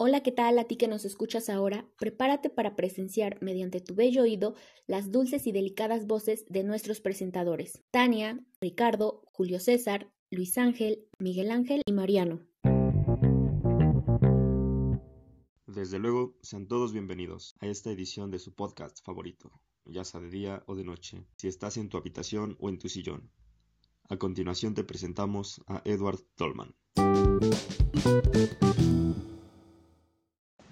Hola, ¿qué tal a ti que nos escuchas ahora? Prepárate para presenciar mediante tu bello oído las dulces y delicadas voces de nuestros presentadores, Tania, Ricardo, Julio César, Luis Ángel, Miguel Ángel y Mariano. Desde luego, sean todos bienvenidos a esta edición de su podcast favorito, ya sea de día o de noche, si estás en tu habitación o en tu sillón. A continuación te presentamos a Edward Tolman.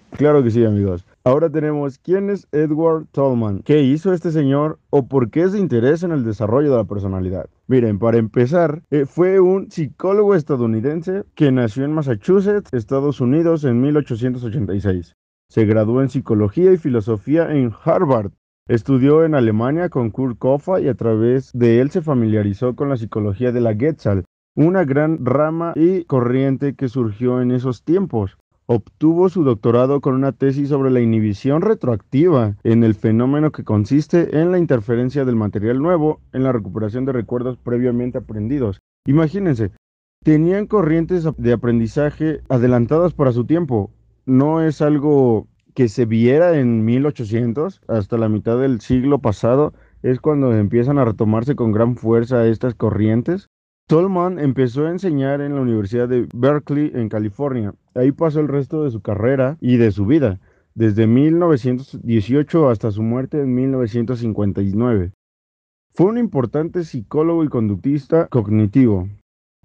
Claro que sí, amigos. Ahora tenemos quién es Edward Tolman, qué hizo este señor o por qué se interesa en el desarrollo de la personalidad. Miren, para empezar, eh, fue un psicólogo estadounidense que nació en Massachusetts, Estados Unidos, en 1886. Se graduó en psicología y filosofía en Harvard. Estudió en Alemania con Kurt Koffa y a través de él se familiarizó con la psicología de la Getzal, una gran rama y corriente que surgió en esos tiempos. Obtuvo su doctorado con una tesis sobre la inhibición retroactiva en el fenómeno que consiste en la interferencia del material nuevo en la recuperación de recuerdos previamente aprendidos. Imagínense, tenían corrientes de aprendizaje adelantadas para su tiempo. No es algo que se viera en 1800 hasta la mitad del siglo pasado es cuando empiezan a retomarse con gran fuerza estas corrientes Tolman empezó a enseñar en la Universidad de Berkeley en California. Ahí pasó el resto de su carrera y de su vida, desde 1918 hasta su muerte en 1959. Fue un importante psicólogo y conductista cognitivo.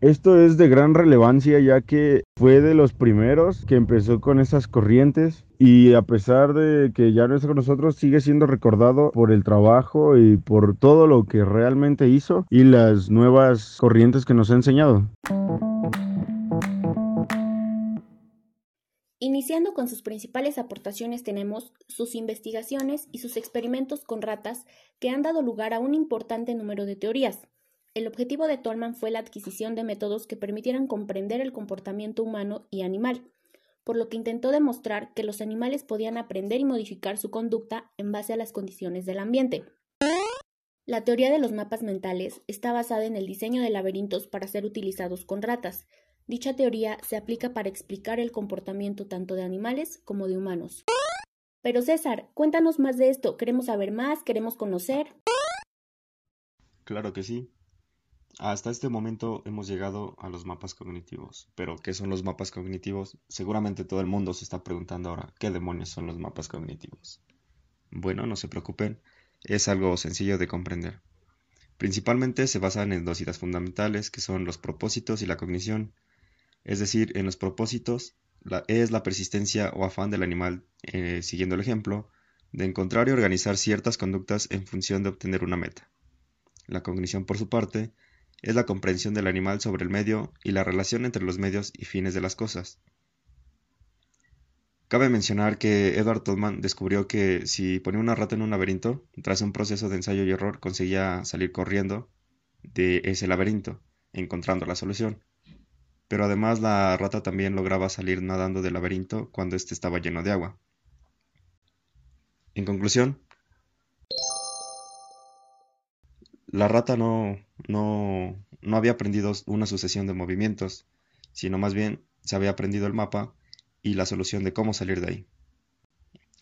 Esto es de gran relevancia ya que fue de los primeros que empezó con esas corrientes y a pesar de que ya no está con nosotros, sigue siendo recordado por el trabajo y por todo lo que realmente hizo y las nuevas corrientes que nos ha enseñado. Iniciando con sus principales aportaciones tenemos sus investigaciones y sus experimentos con ratas que han dado lugar a un importante número de teorías. El objetivo de Tolman fue la adquisición de métodos que permitieran comprender el comportamiento humano y animal, por lo que intentó demostrar que los animales podían aprender y modificar su conducta en base a las condiciones del ambiente. La teoría de los mapas mentales está basada en el diseño de laberintos para ser utilizados con ratas. Dicha teoría se aplica para explicar el comportamiento tanto de animales como de humanos. Pero César, cuéntanos más de esto. Queremos saber más, queremos conocer. Claro que sí. Hasta este momento hemos llegado a los mapas cognitivos. Pero, ¿qué son los mapas cognitivos? Seguramente todo el mundo se está preguntando ahora, ¿qué demonios son los mapas cognitivos? Bueno, no se preocupen, es algo sencillo de comprender. Principalmente se basan en dos ideas fundamentales, que son los propósitos y la cognición. Es decir, en los propósitos es la persistencia o afán del animal, eh, siguiendo el ejemplo, de encontrar y organizar ciertas conductas en función de obtener una meta. La cognición, por su parte, es la comprensión del animal sobre el medio y la relación entre los medios y fines de las cosas. Cabe mencionar que Edward Tolman descubrió que si ponía una rata en un laberinto, tras un proceso de ensayo y error conseguía salir corriendo de ese laberinto, encontrando la solución. Pero además la rata también lograba salir nadando del laberinto cuando éste estaba lleno de agua. En conclusión, La rata no, no, no había aprendido una sucesión de movimientos, sino más bien se había aprendido el mapa y la solución de cómo salir de ahí.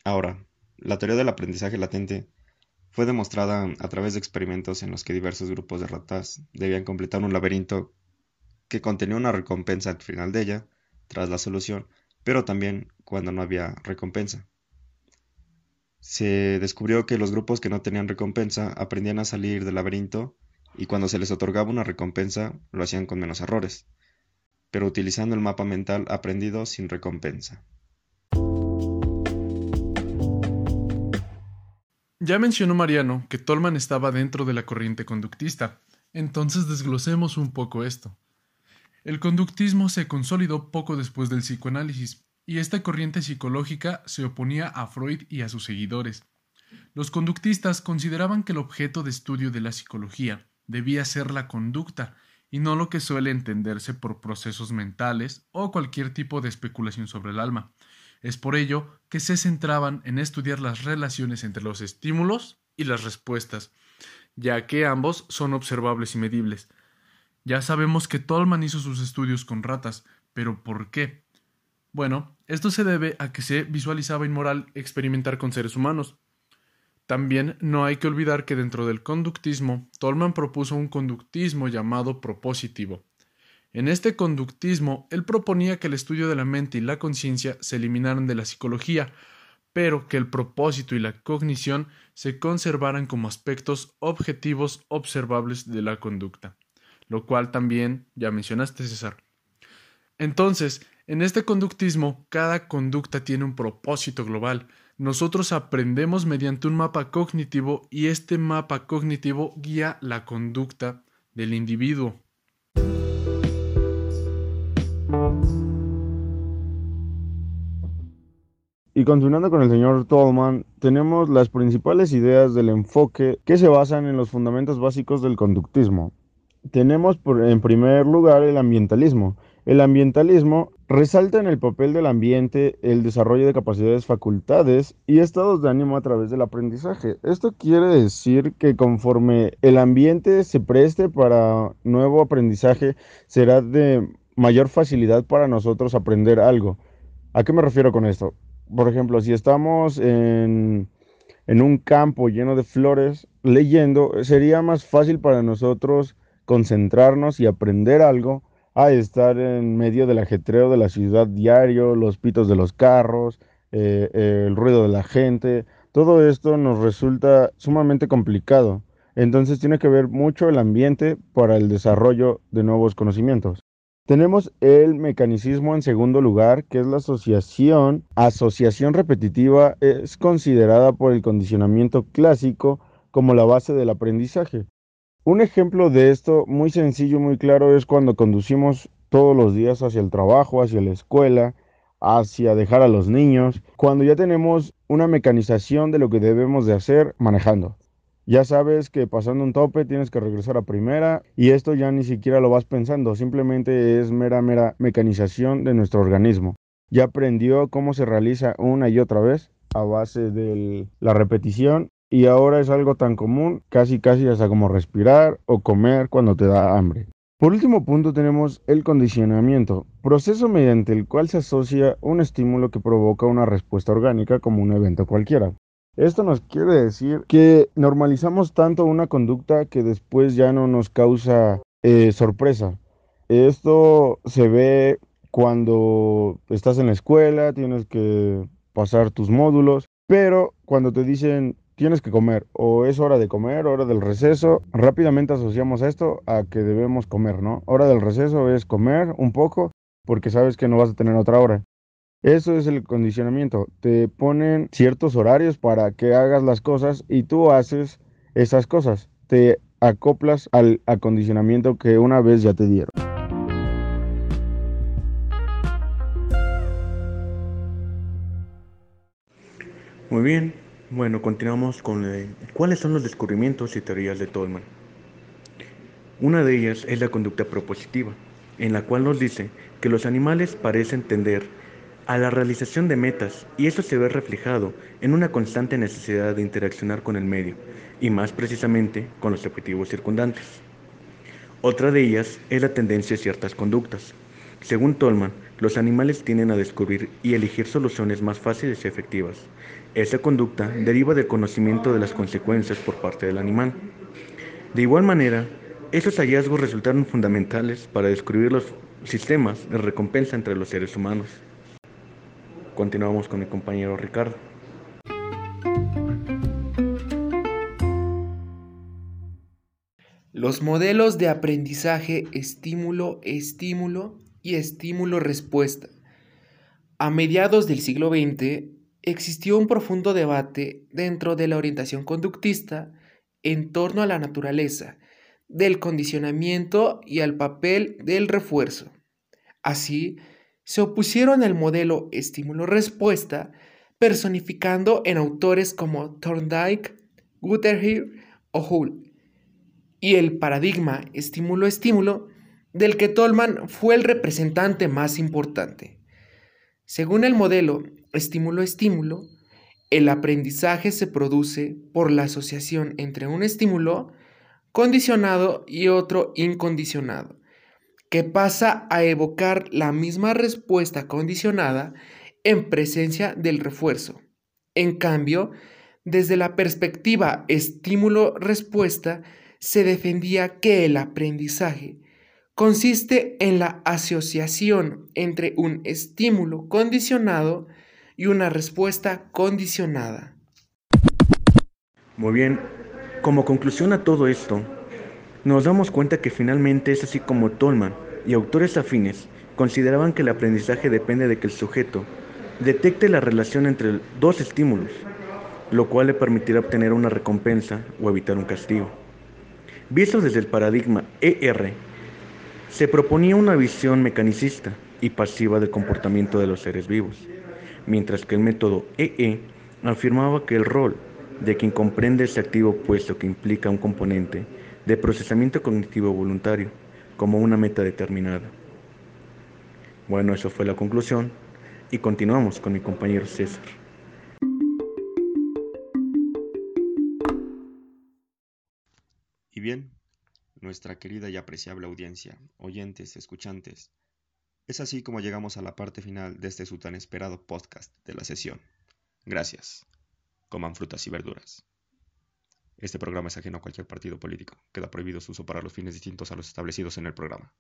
Ahora, la teoría del aprendizaje latente fue demostrada a través de experimentos en los que diversos grupos de ratas debían completar un laberinto que contenía una recompensa al final de ella, tras la solución, pero también cuando no había recompensa se descubrió que los grupos que no tenían recompensa aprendían a salir del laberinto y cuando se les otorgaba una recompensa lo hacían con menos errores, pero utilizando el mapa mental aprendido sin recompensa. Ya mencionó Mariano que Tolman estaba dentro de la corriente conductista, entonces desglosemos un poco esto. El conductismo se consolidó poco después del psicoanálisis, y esta corriente psicológica se oponía a Freud y a sus seguidores. Los conductistas consideraban que el objeto de estudio de la psicología debía ser la conducta y no lo que suele entenderse por procesos mentales o cualquier tipo de especulación sobre el alma. Es por ello que se centraban en estudiar las relaciones entre los estímulos y las respuestas, ya que ambos son observables y medibles. Ya sabemos que Tolman hizo sus estudios con ratas, pero ¿por qué? Bueno, esto se debe a que se visualizaba inmoral experimentar con seres humanos. También no hay que olvidar que dentro del conductismo, Tolman propuso un conductismo llamado propositivo. En este conductismo, él proponía que el estudio de la mente y la conciencia se eliminaran de la psicología, pero que el propósito y la cognición se conservaran como aspectos objetivos observables de la conducta, lo cual también ya mencionaste, César. Entonces, en este conductismo, cada conducta tiene un propósito global. Nosotros aprendemos mediante un mapa cognitivo y este mapa cognitivo guía la conducta del individuo. Y continuando con el señor Tolman, tenemos las principales ideas del enfoque que se basan en los fundamentos básicos del conductismo. Tenemos en primer lugar el ambientalismo. El ambientalismo resalta en el papel del ambiente el desarrollo de capacidades, facultades y estados de ánimo a través del aprendizaje. Esto quiere decir que conforme el ambiente se preste para nuevo aprendizaje, será de mayor facilidad para nosotros aprender algo. ¿A qué me refiero con esto? por ejemplo, si estamos en, un campo lleno de flores leyendo, sería más fácil para nosotros concentrarnos y aprender algo a estar en medio del ajetreo de la ciudad diario, los pitos de los carros, eh, el ruido de la gente. Todo esto nos resulta sumamente complicado. Entonces tiene que ver mucho el ambiente para el desarrollo de nuevos conocimientos. Tenemos el mecanicismo en segundo lugar, que es la asociación. Asociación repetitiva es considerada por el condicionamiento clásico como la base del aprendizaje. Un ejemplo de esto muy sencillo muy claro es cuando conducimos todos los días hacia el trabajo, hacia la escuela, hacia dejar a los niños, cuando ya tenemos una mecanización de lo que debemos de hacer manejando. Ya sabes que pasando un tope tienes que regresar a primera y esto ya ni siquiera lo vas pensando, simplemente es mera, mera mecanización de nuestro organismo. Ya aprendió cómo se realiza una y otra vez a base de la repetición y ahora es algo tan común, casi casi hasta como respirar o comer cuando te da hambre. Por último punto tenemos el condicionamiento, proceso mediante el cual se asocia un estímulo que provoca una respuesta orgánica como un evento cualquiera. Esto nos quiere decir que normalizamos tanto una conducta que después ya no nos causa eh, sorpresa. Esto se ve cuando estás en la escuela, tienes que pasar tus módulos, pero cuando te dicen tienes que comer o es hora de comer, hora del receso, rápidamente asociamos esto a que debemos comer, ¿no? Hora del receso es comer un poco porque sabes que no vas a tener otra hora. Eso es el condicionamiento. Te ponen ciertos horarios para que hagas las cosas y tú haces esas cosas. Te acoplas al acondicionamiento que una vez ya te dieron. Muy bien, bueno, continuamos con eh, cuáles son los descubrimientos y teorías de Tolman. Una de ellas es la conducta propositiva, en la cual nos dice que los animales parecen tender a la realización de metas y eso se ve reflejado en una constante necesidad de interaccionar con el medio y más precisamente con los objetivos circundantes. Otra de ellas es la tendencia a ciertas conductas. Según Tolman, los animales tienden a descubrir y elegir soluciones más fáciles y efectivas. Esa conducta deriva del conocimiento de las consecuencias por parte del animal. De igual manera, esos hallazgos resultaron fundamentales para descubrir los sistemas de recompensa entre los seres humanos. Continuamos con mi compañero Ricardo. Los modelos de aprendizaje estímulo-estímulo y estímulo-respuesta. A mediados del siglo XX existió un profundo debate dentro de la orientación conductista en torno a la naturaleza, del condicionamiento y al papel del refuerzo. Así, se opusieron al modelo estímulo-respuesta, personificando en autores como Thorndike, Guterhill o Hull, y el paradigma estímulo-estímulo, del que Tolman fue el representante más importante. Según el modelo estímulo-estímulo, el aprendizaje se produce por la asociación entre un estímulo condicionado y otro incondicionado, que pasa a evocar la misma respuesta condicionada en presencia del refuerzo. En cambio, desde la perspectiva estímulo-respuesta, se defendía que el aprendizaje consiste en la asociación entre un estímulo condicionado y una respuesta condicionada. Muy bien, como conclusión a todo esto, nos damos cuenta que finalmente es así como Tolman y autores afines consideraban que el aprendizaje depende de que el sujeto detecte la relación entre dos estímulos, lo cual le permitirá obtener una recompensa o evitar un castigo. Visto desde el paradigma ER, se proponía una visión mecanicista y pasiva del comportamiento de los seres vivos, mientras que el método EE afirmaba que el rol de quien comprende ese activo opuesto que implica un componente de procesamiento cognitivo voluntario como una meta determinada. Bueno, eso fue la conclusión y continuamos con mi compañero César. Y bien, nuestra querida y apreciable audiencia, oyentes, escuchantes, es así como llegamos a la parte final de este su tan esperado podcast de la sesión. Gracias coman frutas y verduras. Este programa es ajeno a cualquier partido político. Queda prohibido su uso para los fines distintos a los establecidos en el programa.